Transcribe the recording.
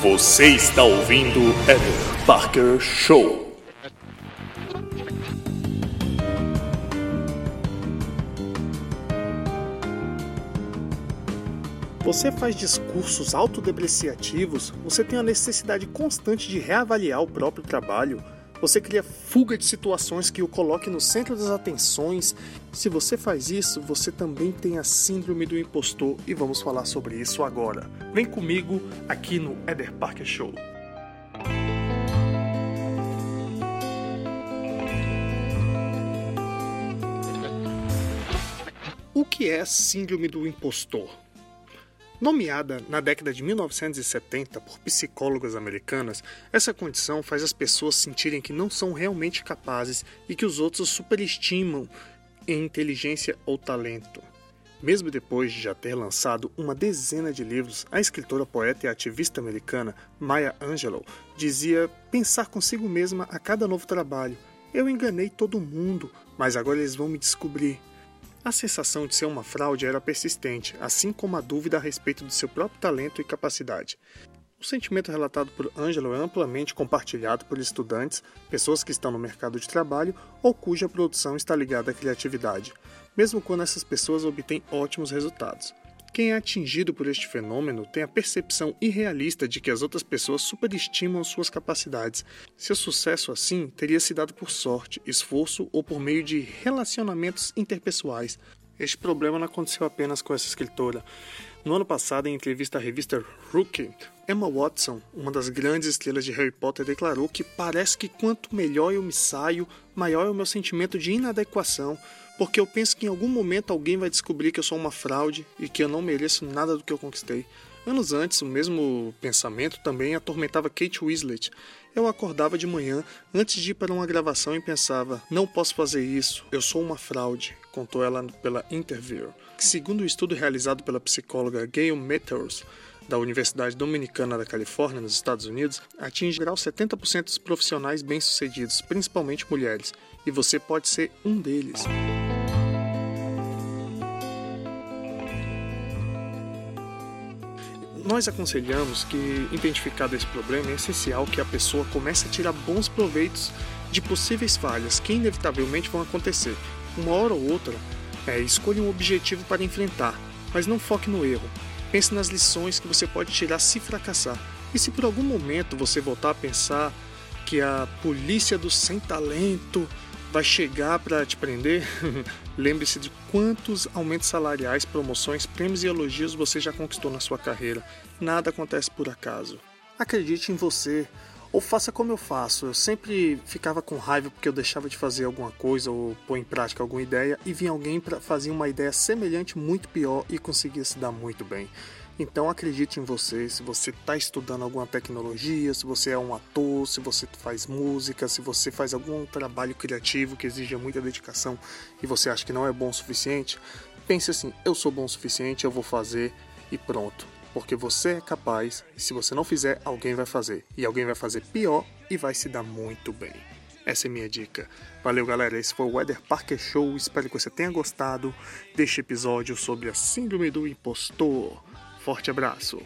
Você está ouvindo Eder Parker Show. Você faz discursos autodepreciativos, você tem a necessidade constante de reavaliar o próprio trabalho, você cria fuga de situações que o coloque no centro das atenções. Se você faz isso, você também tem a síndrome do impostor e vamos falar sobre isso agora. Vem comigo aqui no Eder Parker Show. O que é síndrome do impostor? Nomeada na década de 1970 por psicólogas americanas, essa condição faz as pessoas sentirem que não são realmente capazes e que os outros superestimam em inteligência ou talento. Mesmo depois de já ter lançado uma dezena de livros, a escritora, poeta e ativista americana Maya Angelou dizia pensar consigo mesma a cada novo trabalho. Eu enganei todo mundo, mas agora eles vão me descobrir. A sensação de ser uma fraude era persistente, assim como a dúvida a respeito do seu próprio talento e capacidade. O sentimento relatado por Angelo é amplamente compartilhado por estudantes, pessoas que estão no mercado de trabalho ou cuja produção está ligada à criatividade, mesmo quando essas pessoas obtêm ótimos resultados. Quem é atingido por este fenômeno tem a percepção irrealista de que as outras pessoas superestimam suas capacidades. Seu sucesso, assim, teria se dado por sorte, esforço ou por meio de relacionamentos interpessoais. Este problema não aconteceu apenas com essa escritora. No ano passado, em entrevista à revista Rookie, Emma Watson, uma das grandes estrelas de Harry Potter, declarou que parece que quanto melhor eu me saio, maior é o meu sentimento de inadequação, porque eu penso que em algum momento alguém vai descobrir que eu sou uma fraude e que eu não mereço nada do que eu conquistei. Anos antes, o mesmo pensamento também atormentava Kate Winslet. Eu acordava de manhã antes de ir para uma gravação e pensava: não posso fazer isso, eu sou uma fraude, contou ela pela Interview. Segundo o um estudo realizado pela psicóloga Gail Metters, da Universidade Dominicana da Califórnia, nos Estados Unidos, atinge grau 70% dos profissionais bem-sucedidos, principalmente mulheres, e você pode ser um deles. Nós aconselhamos que, identificado esse problema, é essencial que a pessoa comece a tirar bons proveitos de possíveis falhas que inevitavelmente vão acontecer. Uma hora ou outra, é, escolha um objetivo para enfrentar, mas não foque no erro. Pense nas lições que você pode tirar se fracassar. E se por algum momento você voltar a pensar que a polícia do sem talento vai chegar para te prender, lembre-se de quantos aumentos salariais, promoções, prêmios e elogios você já conquistou na sua carreira. Nada acontece por acaso. Acredite em você. Ou faça como eu faço. Eu sempre ficava com raiva porque eu deixava de fazer alguma coisa ou pôr em prática alguma ideia e vinha alguém para fazer uma ideia semelhante, muito pior e conseguia se dar muito bem. Então acredite em você, se você está estudando alguma tecnologia, se você é um ator, se você faz música, se você faz algum trabalho criativo que exija muita dedicação e você acha que não é bom o suficiente, pense assim: eu sou bom o suficiente, eu vou fazer e pronto. Porque você é capaz e se você não fizer, alguém vai fazer. E alguém vai fazer pior e vai se dar muito bem. Essa é minha dica. Valeu, galera. Esse foi o Weather Parker Show. Espero que você tenha gostado deste episódio sobre a Síndrome do Impostor. Forte abraço!